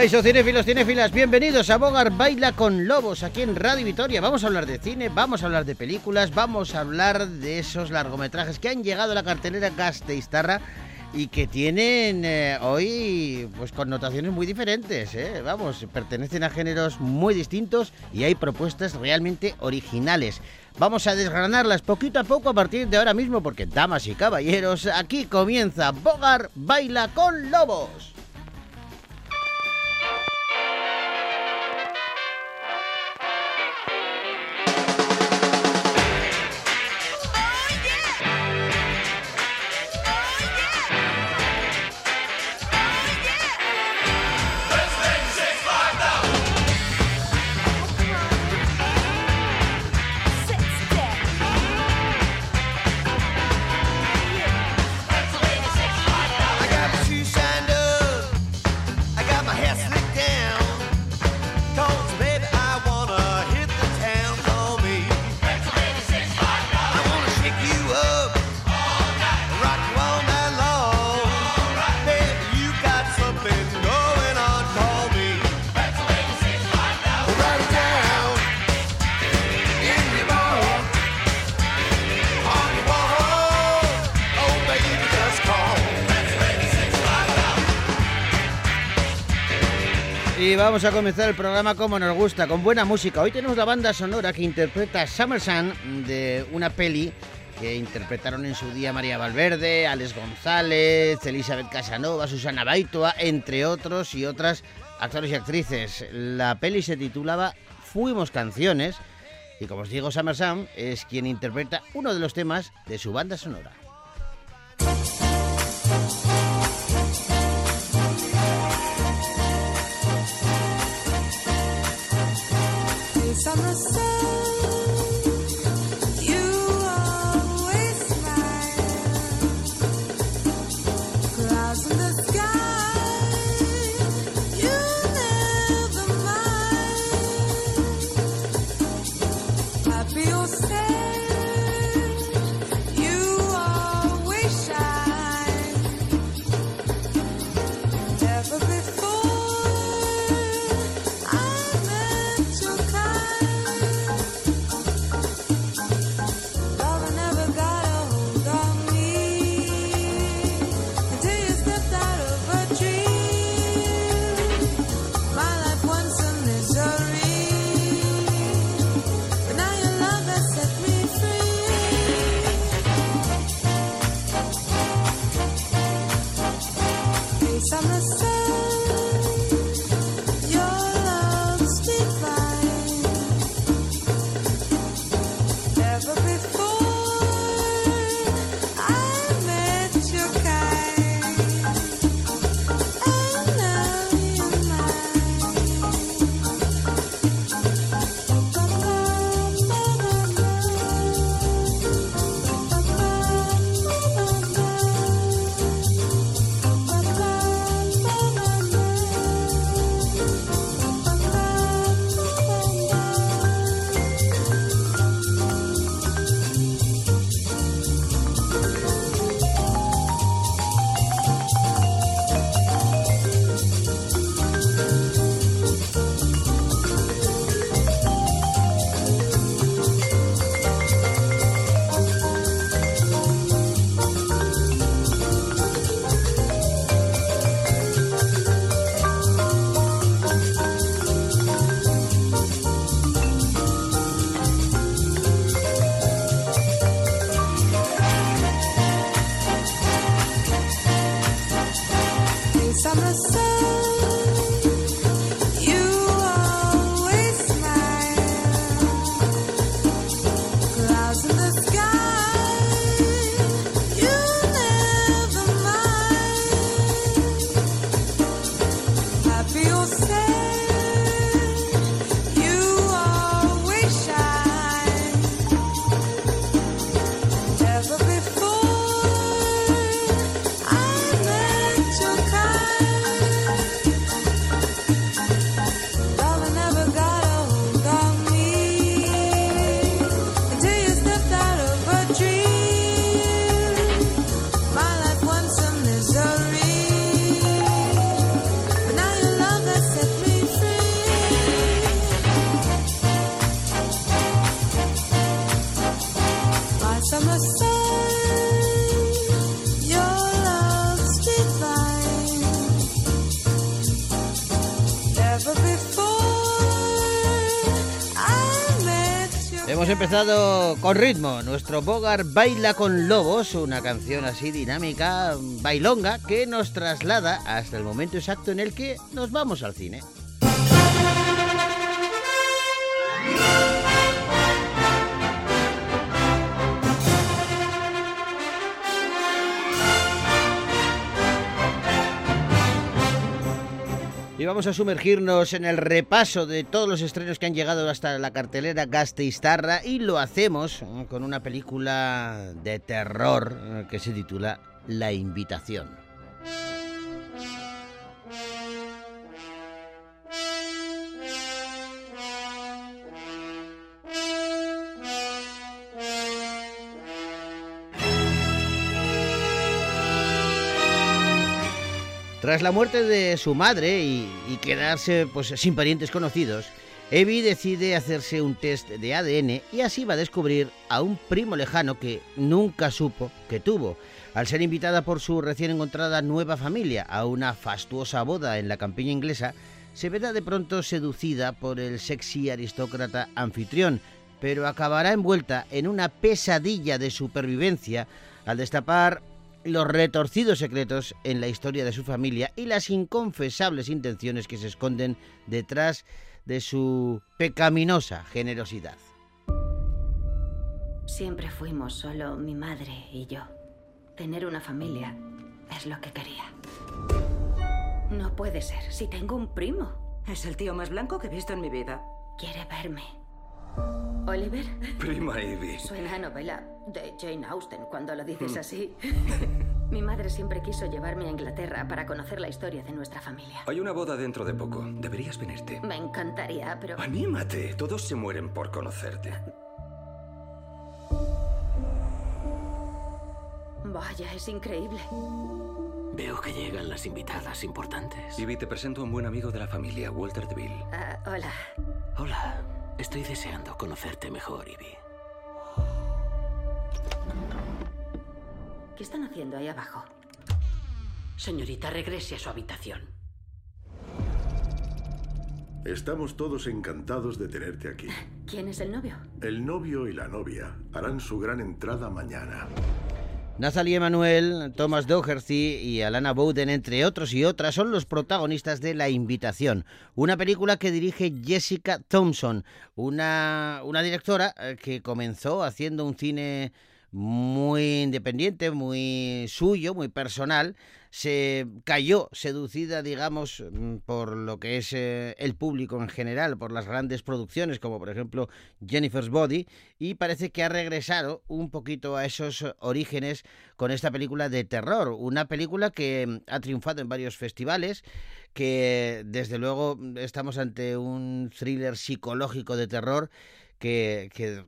Caiso cinéfilos, cinéfilas, bienvenidos a Bogar Baila con Lobos aquí en Radio Vitoria. Vamos a hablar de cine, vamos a hablar de películas, vamos a hablar de esos largometrajes que han llegado a la cartelera Gasteiztarra y que tienen eh, hoy pues connotaciones muy diferentes, ¿eh? vamos, pertenecen a géneros muy distintos y hay propuestas realmente originales. Vamos a desgranarlas poquito a poco a partir de ahora mismo porque, damas y caballeros, aquí comienza Bogar Baila con Lobos. Vamos a comenzar el programa como nos gusta, con buena música. Hoy tenemos la banda sonora que interpreta Summer Sun de una peli que interpretaron en su día María Valverde, Alex González, Elizabeth Casanova, Susana Baitua, entre otros y otras actores y actrices. La peli se titulaba Fuimos Canciones y como os digo, Summer es quien interpreta uno de los temas de su banda sonora. Summer empezado con ritmo. Nuestro Bogart baila con lobos, una canción así dinámica, bailonga, que nos traslada hasta el momento exacto en el que nos vamos al cine. Vamos a sumergirnos en el repaso de todos los estrenos que han llegado hasta la cartelera Gasteiztarra y lo hacemos eh, con una película de terror eh, que se titula La Invitación. Tras la muerte de su madre y, quedarse pues, sin parientes conocidos, Evie decide hacerse un test de ADN y así va a descubrir a un primo lejano que nunca supo que tuvo. Al ser invitada por su recién encontrada nueva familia a una fastuosa boda en la campiña inglesa, se verá de pronto seducida por el sexy aristócrata anfitrión, pero acabará envuelta en una pesadilla de supervivencia al destapar los retorcidos secretos en la historia de su familia y las inconfesables intenciones que se esconden detrás de su pecaminosa generosidad. Siempre fuimos solo mi madre y yo. Tener una familia es lo que quería. No puede ser, si tengo un primo. Es el tío más blanco que he visto en mi vida. Quiere verme. Oliver, Prima Ivy. suena a novela de Jane Austen cuando lo dices así. mi madre siempre quiso llevarme a Inglaterra para conocer la historia de nuestra familia. Hay una boda dentro de poco. Deberías venirte. Me encantaría, pero... Anímate. Todos se mueren por conocerte. Vaya, es increíble. Veo que llegan las invitadas importantes. Ivy, te presento a un buen amigo de la familia, Walter DeVille. Ah, hola. Hola, estoy deseando conocerte mejor, Ivy. ¿Qué están haciendo ahí abajo? Señorita, regrese a su habitación. Estamos todos encantados de tenerte aquí. ¿Quién es el novio? El novio y la novia harán su gran entrada mañana. Nathalie Emanuel, Thomas Doherty y Alana Bowden, entre otros y otras, son los protagonistas de La Invitación, una película que dirige Jessica Thompson, una, una directora eh, que comenzó haciendo un cine muy independiente, muy suyo, muy personal, se cayó seducida, digamos, mm, por lo que es eh, el público en general, por las grandes producciones, como por ejemplo Jennifer's Body, y parece que ha regresado un poquito a esos orígenes con esta película de terror, una película que mm, ha triunfado en varios festivales, que desde luego estamos ante un thriller psicológico de terror que, que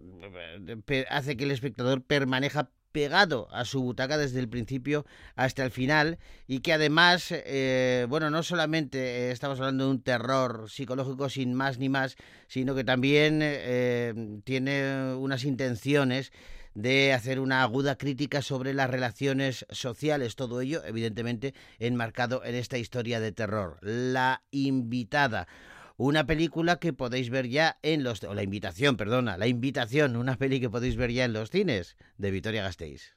eh, hace que el espectador permaneja pegado a su butaca desde el principio hasta el final y que además, eh, bueno, no solamente estamos hablando de un terror psicológico sin más ni más, sino que también eh, tiene unas intenciones de hacer una aguda crítica sobre las relaciones sociales, todo ello evidentemente enmarcado en esta historia de terror. La invitada, una película que podéis ver ya en los... O la invitación, perdona, la invitación, una peli que podéis ver ya en los cines de Vitoria Gasteiz.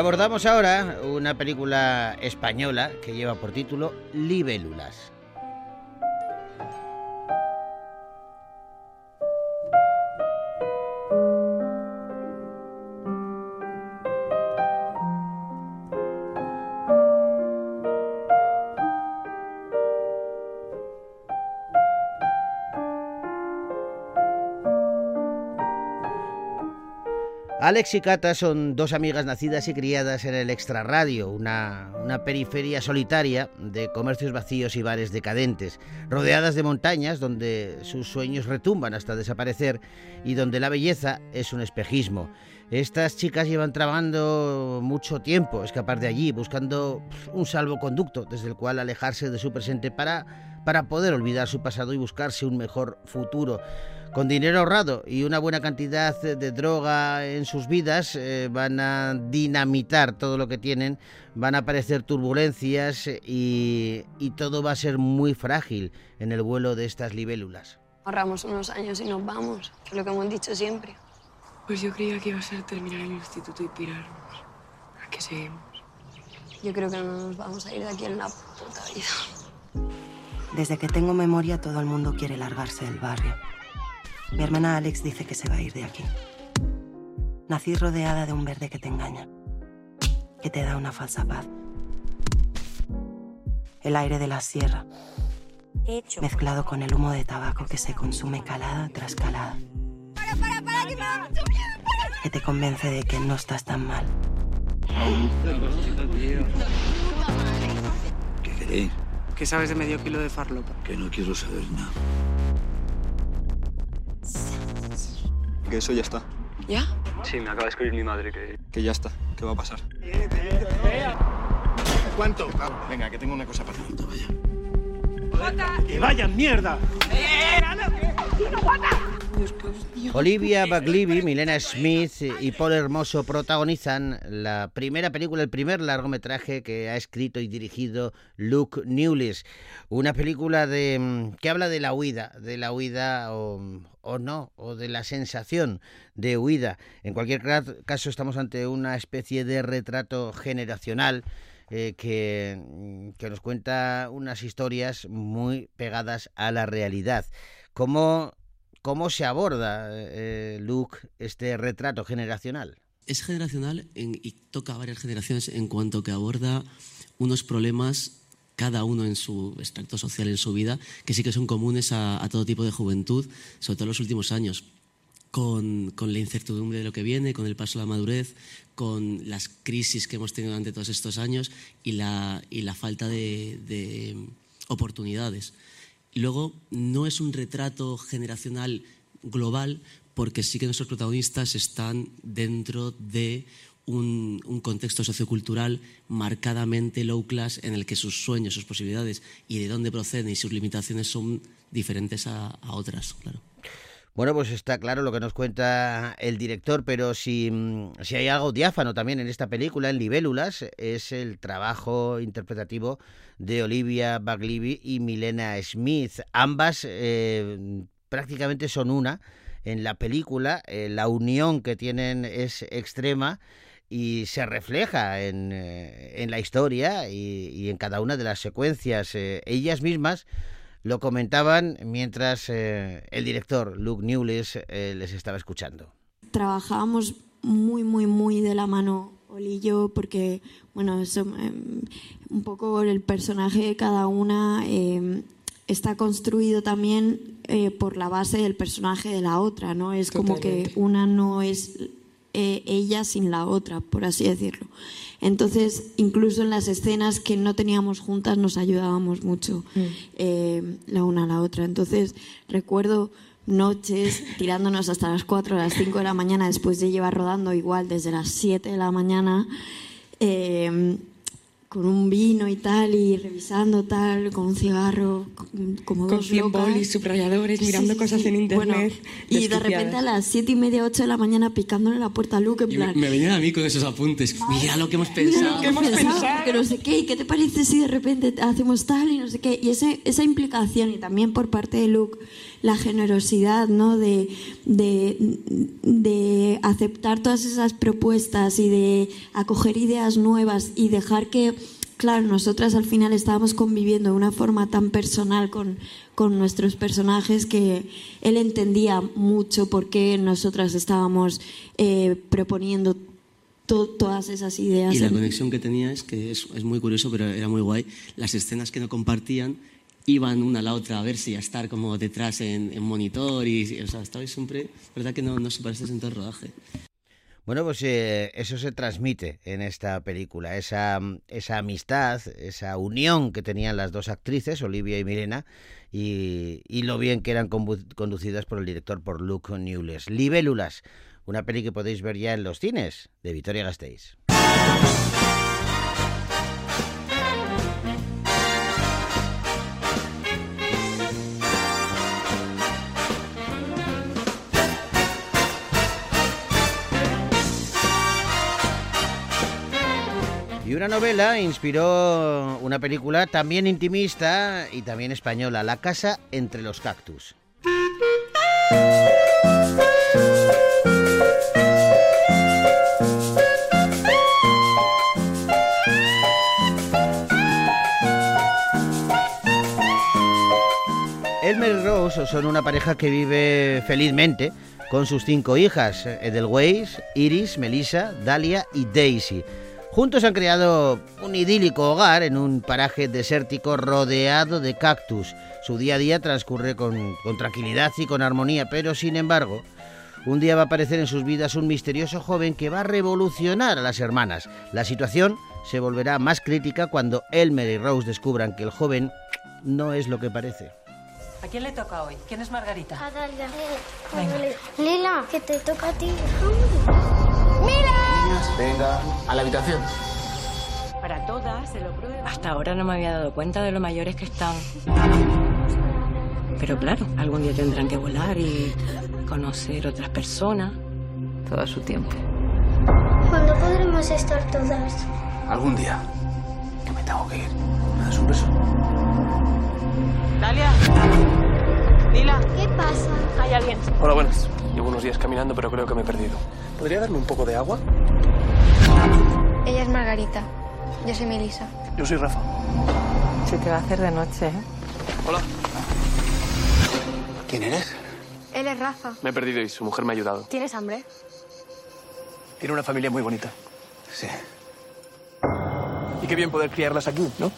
Abordamos ahora una película española que lleva por título Libélulas. Alex y Cata son dos amigas nacidas y criadas en el extrarradio, una, una periferia solitaria de comercios vacíos y bares decadentes, rodeadas de montañas donde sus sueños retumban hasta desaparecer y donde la belleza es un espejismo. Estas chicas llevan trabajando mucho tiempo escapar de allí, buscando un salvoconducto desde el cual alejarse de su presente para, para poder olvidar su pasado y buscarse un mejor futuro. Con dinero ahorrado y una buena cantidad de droga en sus vidas, eh, van a dinamitar todo lo que tienen, van a aparecer turbulencias y, y todo va a ser muy frágil en el vuelo de estas libélulas. Ahorramos unos años y nos vamos, que es lo que hemos dicho siempre. Pues yo creía que iba a ser terminar el instituto y pirarnos. ¿A qué seguimos? Yo creo que no nos vamos a ir de aquí en la puta vida. Desde que tengo memoria, todo el mundo quiere largarse del barrio. Mi hermana Alex dice que se va a ir de aquí. Nací rodeada de un verde que te engaña, que te da una falsa paz. El aire de la sierra, mezclado con el humo de tabaco que se consume calada tras calada. Que te convence de que no estás tan mal. ¿Qué queréis? ¿Qué sabes de medio kilo de farlopa? Que no quiero saber nada. Que eso ya está. ¿Ya? Sí, me acaba de escribir mi madre que, que ya está. ¿Qué va a pasar? ¿Cuánto? Venga, que tengo una cosa para ti. Vaya. ¡Que vayan mierda! Olivia Baglivi, Milena Smith y Paul Hermoso protagonizan la primera película, el primer largometraje que ha escrito y dirigido Luke Newlis. Una película de mm, que habla de la huida, de la huida o, no, o de la sensación de huida. En cualquier caso, estamos ante una especie de retrato generacional eh, que, mm, que nos cuenta unas historias muy pegadas a la realidad. ¿Cómo, cómo se aborda, eh, Luke, este retrato generacional? Es generacional en- y toca varias generaciones en cuanto que aborda unos problemas cada uno en su extracto social en su vida, que sí que son comunes a, a todo tipo de juventud, sobre todo en los últimos años, con, con la incertidumbre de lo que viene, con el paso a la madurez, con las crisis que hemos tenido durante todos estos años y la, y la falta de, de oportunidades. Luego, no es un retrato generacional global, porque sí que nuestros protagonistas están dentro de un, un contexto sociocultural marcadamente low class en el que sus sueños, sus posibilidades y de dónde proceden y sus limitaciones son diferentes a, a otras, claro. Bueno, pues está claro lo que nos cuenta el director, pero si, mm, si hay algo diáfano también en esta película, en Libélulas, es el trabajo interpretativo de Olivia Baglivi y Milena Smith. Ambas eh, prácticamente son una en la película, eh, la unión que tienen es extrema y se refleja en, eh, en la historia y, en cada una de las secuencias. Ellas mismas lo comentaban mientras eh, el director Luke Newless eh, les estaba escuchando. Trabajábamos muy, muy, muy de la mano Oli y yo porque, bueno, eso, eh, un poco el personaje de cada una eh, está construido también eh, por la base del personaje de la otra, ¿no? Es como que una no es eh, ella sin la otra, por así decirlo. Entonces, incluso en las escenas que no teníamos juntas nos ayudábamos mucho eh, la una a la otra. Entonces, recuerdo noches tirándonos hasta las 4 o las 5 de la mañana después de llevar rodando igual desde las 7 de la mañana. eh, con un vino y tal, y revisando tal, con un cigarro, con- como Con dos 100 locas. bolis, subrayadores, Sí, mirando sí, cosas sí. en internet. Bueno, y de repente a las siete y media, ocho de la mañana picándole la puerta a Luke, en Y plan... me, me venían a mí con esos apuntes. Mira lo que hemos Mira pensado. lo que hemos pensado, que no sé qué, y qué te parece si de repente hacemos tal y no sé qué. Y ese, esa implicación, y también por parte de Luke, la generosidad, ¿no? De, de, de aceptar todas esas propuestas y de acoger ideas nuevas y dejar que, claro, nosotras al final estábamos conviviendo de una forma tan personal con, con nuestros personajes que él entendía mucho por qué nosotras estábamos eh, proponiendo to- todas esas ideas. Y la conexión que tenía es que es, es muy curioso, pero era muy guay. Las escenas que no compartían iban una a la otra a ver si a estar como detrás en, en monitor y, o sea, estabais siempre, verdad que no, no se parece en todo el rodaje. Bueno, pues eh, eso se transmite en esta película, esa, esa amistad, esa unión que tenían las dos actrices, Olivia y Milena, y, lo bien que eran condu- conducidas por el director, por Luke Newles. Libélulas, una peli que podéis ver ya en los cines de Vitoria Gasteiz. Una novela inspiró una película también intimista y también española, La casa entre los cactus. Elmer y Rose son una pareja que vive felizmente con sus cinco hijas, Edelweiss, Iris, Melissa, Dalia y Daisy. Juntos han creado un idílico hogar en un paraje desértico rodeado de cactus. Su día a día transcurre con, con tranquilidad y con armonía, pero sin embargo, un día va a aparecer en sus vidas un misterioso joven que va a revolucionar a las hermanas. La situación se volverá más crítica cuando Elmer y Rose descubran que el joven no es lo que parece. ¿A quién le toca hoy? ¿Quién es Margarita? A Dalia. Venga. Lila, que te toca a ti. Venga, a la habitación. Para todas, se lo prueba. Hasta ahora no me había dado cuenta de lo mayores que están. Pero claro, algún día tendrán que volar y conocer otras personas. Todo a su tiempo. ¿Cuándo podremos estar todas? Algún día. Que me tengo que ir. ¿Me das un beso? Dalia. Lila. ¿Qué pasa? Hay alguien. Hola, buenas. Llevo unos días caminando, pero creo que me he perdido. ¿Podría darme un poco de agua? Ella es Margarita. Yo soy Melissa. Yo soy Rafa. Se te va a hacer de noche, ¿eh? Hola. ¿Quién eres? Él es Rafa. Me he perdido y su mujer me ha ayudado. ¿Tienes hambre? Tiene una familia muy bonita. Sí. Y qué bien poder criarlas aquí, ¿no?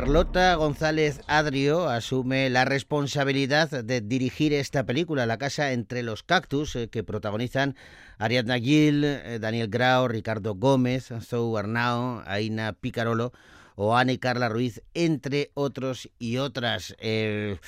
Carlota González Adrio asume la responsabilidad de dirigir esta película, La casa entre los cactus, eh, que protagonizan Ariadna Gil, eh, Daniel Grau, Ricardo Gómez, Zou Arnao, Aina Picarolo o Ana y Carla Ruiz, entre otros y otras. Eh,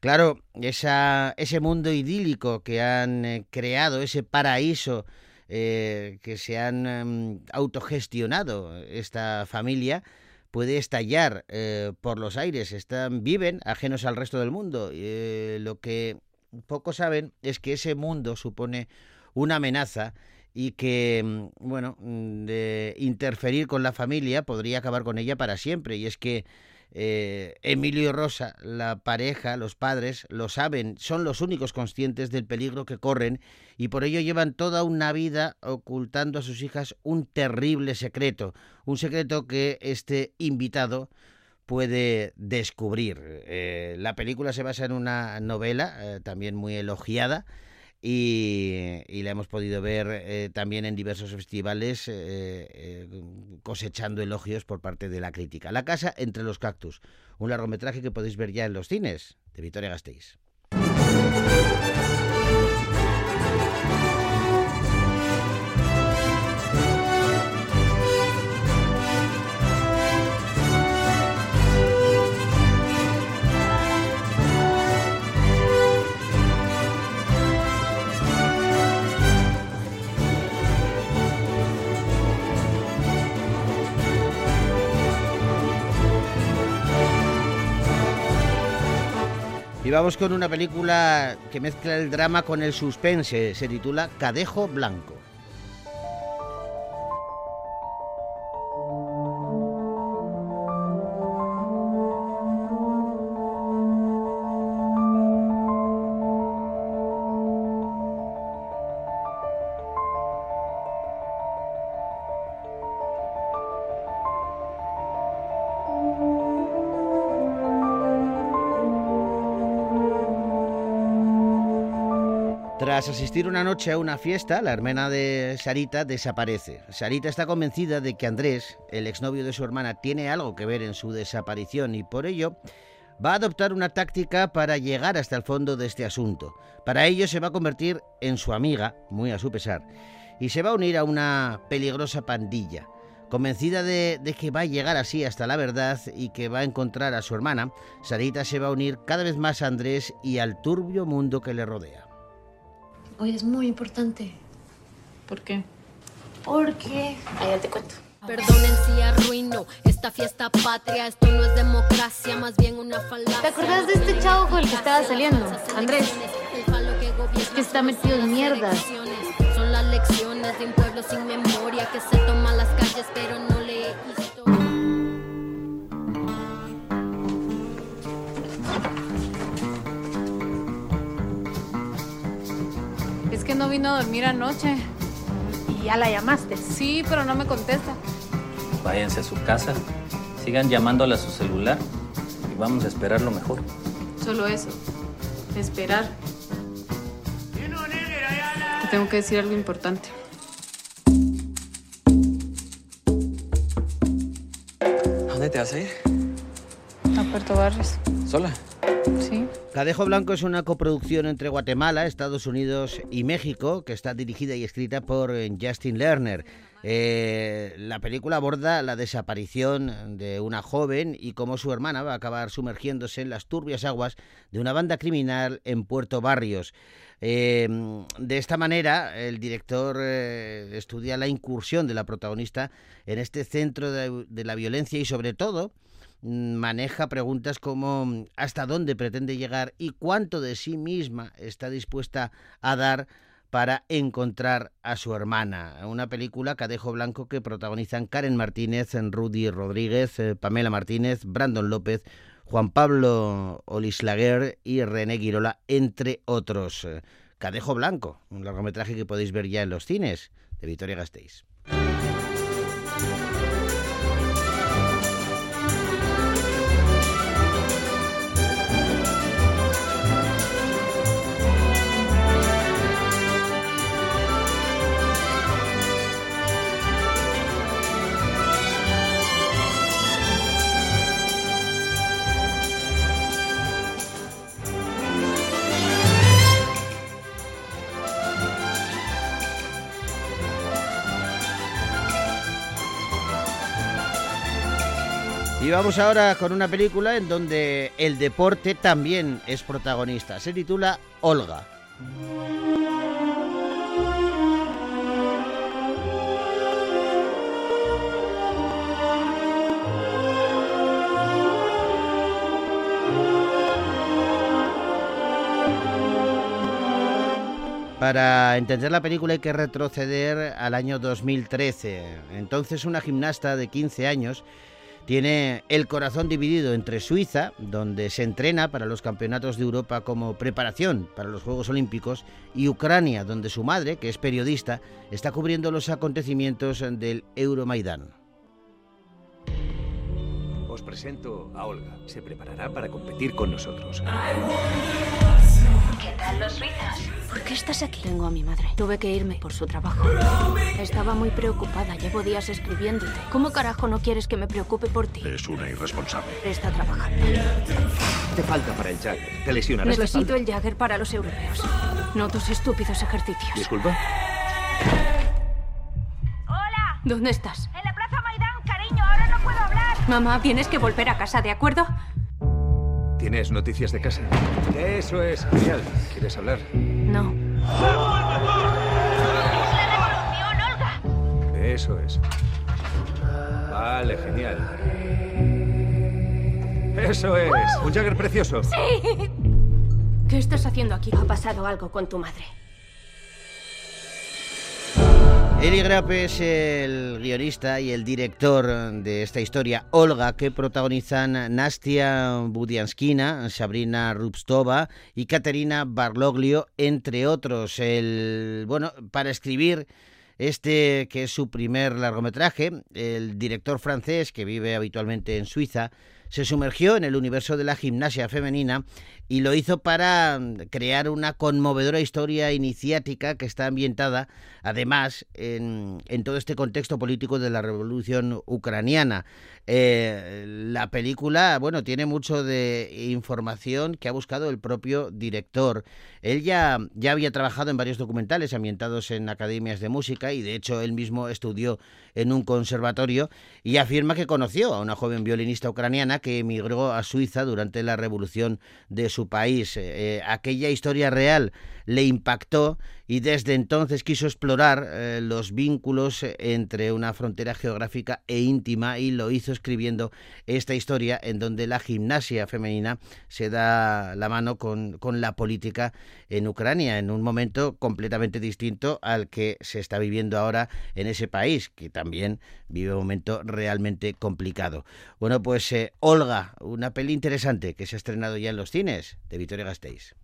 claro, ese mundo idílico que han creado, ese paraíso que se han em, autogestionado esta familia, puede estallar eh, por los aires. Están, viven ajenos al resto del mundo. Eh, lo que pocos saben es que ese mundo supone una amenaza y que, mm, bueno, mm, de interferir con la familia podría acabar con ella para siempre. Y es que eh, Emilio y Rosa, la pareja, los padres, lo saben, son los únicos conscientes del peligro que corren y por ello llevan toda una vida ocultando a sus hijas un terrible secreto, un secreto que este invitado puede descubrir. Eh, la película se basa en una novela eh, también muy elogiada y, la hemos podido ver eh, también en diversos festivales eh, eh, cosechando elogios por parte de la crítica. La casa entre los cactus, un largometraje que podéis ver ya en los cines de Vitoria Gasteiz. Y vamos con una película que mezcla el drama con el suspense. Se titula Cadejo Blanco. Tras asistir una noche a una fiesta, la hermana de Sarita desaparece. Sarita está convencida de que Andrés, el exnovio de su hermana, tiene algo que ver en su desaparición y por ello va a adoptar una táctica para llegar hasta el fondo de este asunto. Para ello se va a convertir en su amiga, muy a su pesar, y se va a unir a una peligrosa pandilla. Convencida de, de, que va a llegar así hasta la verdad y que va a encontrar a su hermana, Sarita se va a unir cada vez más a Andrés y al turbio mundo que le rodea. Hoy es muy importante. ¿Por qué? Porque... Ahí te cuento. Perdonen si arruino esta fiesta patria. Esto no es democracia, más bien una falacia. ¿Te acuerdas de este chavo con el que estaba saliendo? Andrés. Es que está metido en mierdas. Son las lecciones de un pueblo sin memoria que se toma las calles pero no no vino a dormir anoche. ¿Y ya la llamaste? Sí, pero no me contesta. Váyanse a su casa, sigan llamándola a su celular y vamos a esperar lo mejor. Solo eso. Esperar. Te tengo que decir algo importante. ¿A dónde te vas a ir? A Puerto Barrios. ¿Sola? Sí. Cadejo Blanco es una coproducción entre Guatemala, Estados Unidos y México que está dirigida y escrita por eh, Justin Lerner. Eh, la película aborda la desaparición de una joven y cómo su hermana va a acabar sumergiéndose en las turbias aguas de una banda criminal en Puerto Barrios. Eh, de esta manera, el director eh, estudia la incursión de la protagonista en este centro de la violencia y sobre todo maneja preguntas como hasta dónde pretende llegar y cuánto de sí misma está dispuesta a dar para encontrar a su hermana. Una película Cadejo Blanco que protagonizan Karen Martínez, Rudy Rodríguez, eh, Pamela Martínez, Brandon López, Juan Pablo Olislaguer y René Girola, entre otros. Cadejo Blanco, un largometraje que podéis ver ya en los cines de Victoria Gasteiz. Y vamos ahora con una película en donde el deporte también es protagonista. Se titula Olga. Para entender la película hay que retroceder al año 2013. Entonces una gimnasta de 15 años tiene el corazón dividido entre Suiza, donde se entrena para los campeonatos de Europa como preparación para los Juegos Olímpicos, y Ucrania, donde su madre, que es periodista, está cubriendo los acontecimientos del Euromaidán. Os presento a Olga. Se preparará para competir con nosotros. ¿Qué tal los suizos? ¿Por qué estás aquí? Tengo a mi madre. Tuve que irme por su trabajo. Estaba muy preocupada. Llevo días escribiéndote. ¿Cómo carajo no quieres que me preocupe por ti? Es una irresponsable. Está trabajando. Te falta para el Jagger. Te lesionarás Necesito el Jagger para los europeos. No tus estúpidos ejercicios. Disculpa. Hola. ¿Dónde estás? En la Plaza Maidán, cariño, ahora no puedo hablar. Mamá, tienes que volver a casa, ¿de acuerdo? ¿Tienes noticias de casa? Eso es genial. ¿Quieres hablar? No. Eso es. Vale, genial. Eso es. Un Jagger precioso. ¡Sí! ¿Qué estás haciendo aquí? Ha pasado algo con tu madre. Eli Grape es el guionista y el director de esta historia, Olga, que protagonizan Nastia Budianskina, Sabrina Rubstova y Katerina Barloglio, entre otros. El, bueno, para escribir este, que es su primer largometraje, el director francés, que vive habitualmente en Suiza, se sumergió en el universo de la gimnasia femenina y lo hizo para crear una conmovedora historia iniciática que está ambientada, además, en, todo este contexto político de la revolución ucraniana. Eh, la película, bueno, tiene mucho de información que ha buscado el propio director. Él ya, ya había trabajado en varios documentales ambientados en academias de música y de hecho él mismo estudió en un conservatorio y afirma que conoció a una joven violinista ucraniana que emigró a Suiza durante la revolución de su país. Eh, aquella historia real le impactó y desde entonces quiso explorar eh, los vínculos entre una frontera geográfica e íntima y lo hizo escribiendo esta historia en donde la gimnasia femenina se da la mano con, con la política en Ucrania en un momento completamente distinto al que se está viviendo ahora en ese país, que también vive un momento realmente complicado. Bueno, pues eh, Olga, una peli interesante que se ha estrenado ya en los cines de Victoria Gasteiz.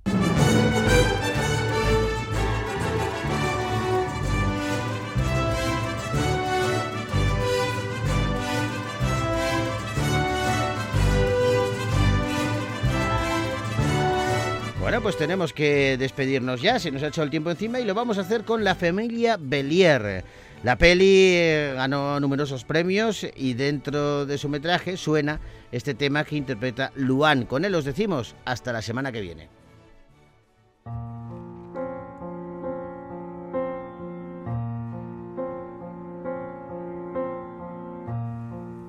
Bueno, pues tenemos que despedirnos ya, se nos ha hecho el tiempo encima y lo vamos a hacer con la familia Belier. La peli eh, ganó numerosos premios y dentro de su metraje suena este tema que interpreta Luan. Con él os decimos hasta la semana que viene.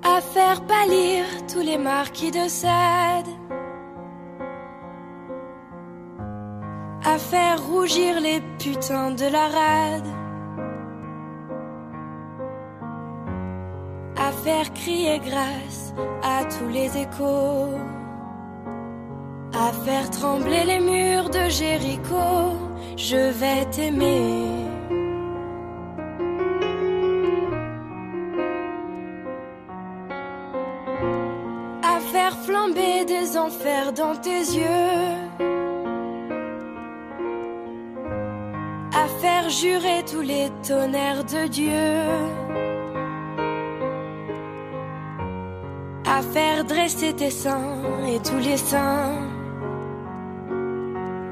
A faire pâlir tous les marquis de Sade. À faire rougir les putains de la rade, à faire crier grâce à tous les échos, à faire trembler les murs de Jéricho, je vais t'aimer. À faire flamber des enfers dans tes yeux faire jurer tous les tonnerres de Dieu, à faire dresser tes seins et tous les saints,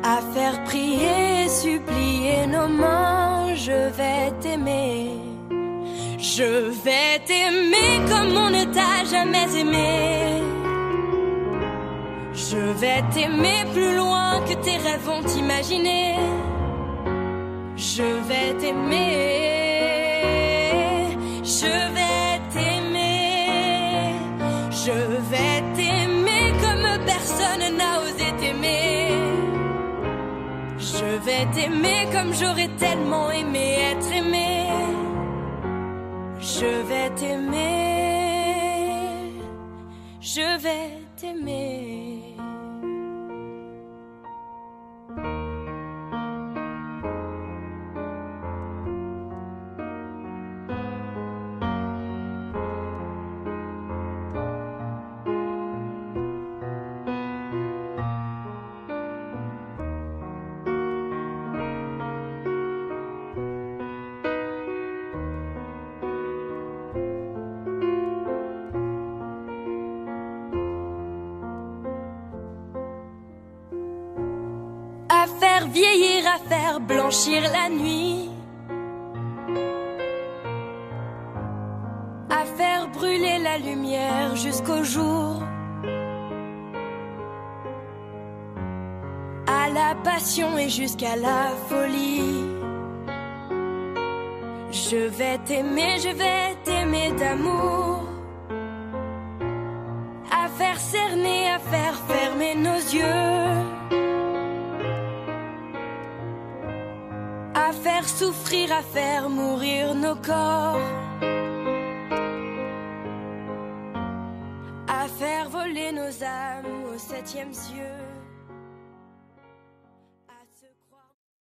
à faire prier supplier nos mains, je vais t'aimer. Je vais t'aimer comme on ne t'a jamais aimé. Je vais t'aimer plus loin que tes rêves vont t'imaginer. Je vais t'aimer, je vais t'aimer, je vais t'aimer comme personne n'a osé t'aimer. Je vais t'aimer comme j'aurais tellement aimé être aimé. Je vais t'aimer, je vais t'aimer. À faire blanchir la nuit, à faire brûler la lumière jusqu'au jour, à la passion et jusqu'à la folie. Je vais t'aimer, je vais t'aimer d'amour. À faire cerner, à faire fermer nos yeux. Souffrir, à faire mourir nos corps, à faire voler nos âmes au septième cieux.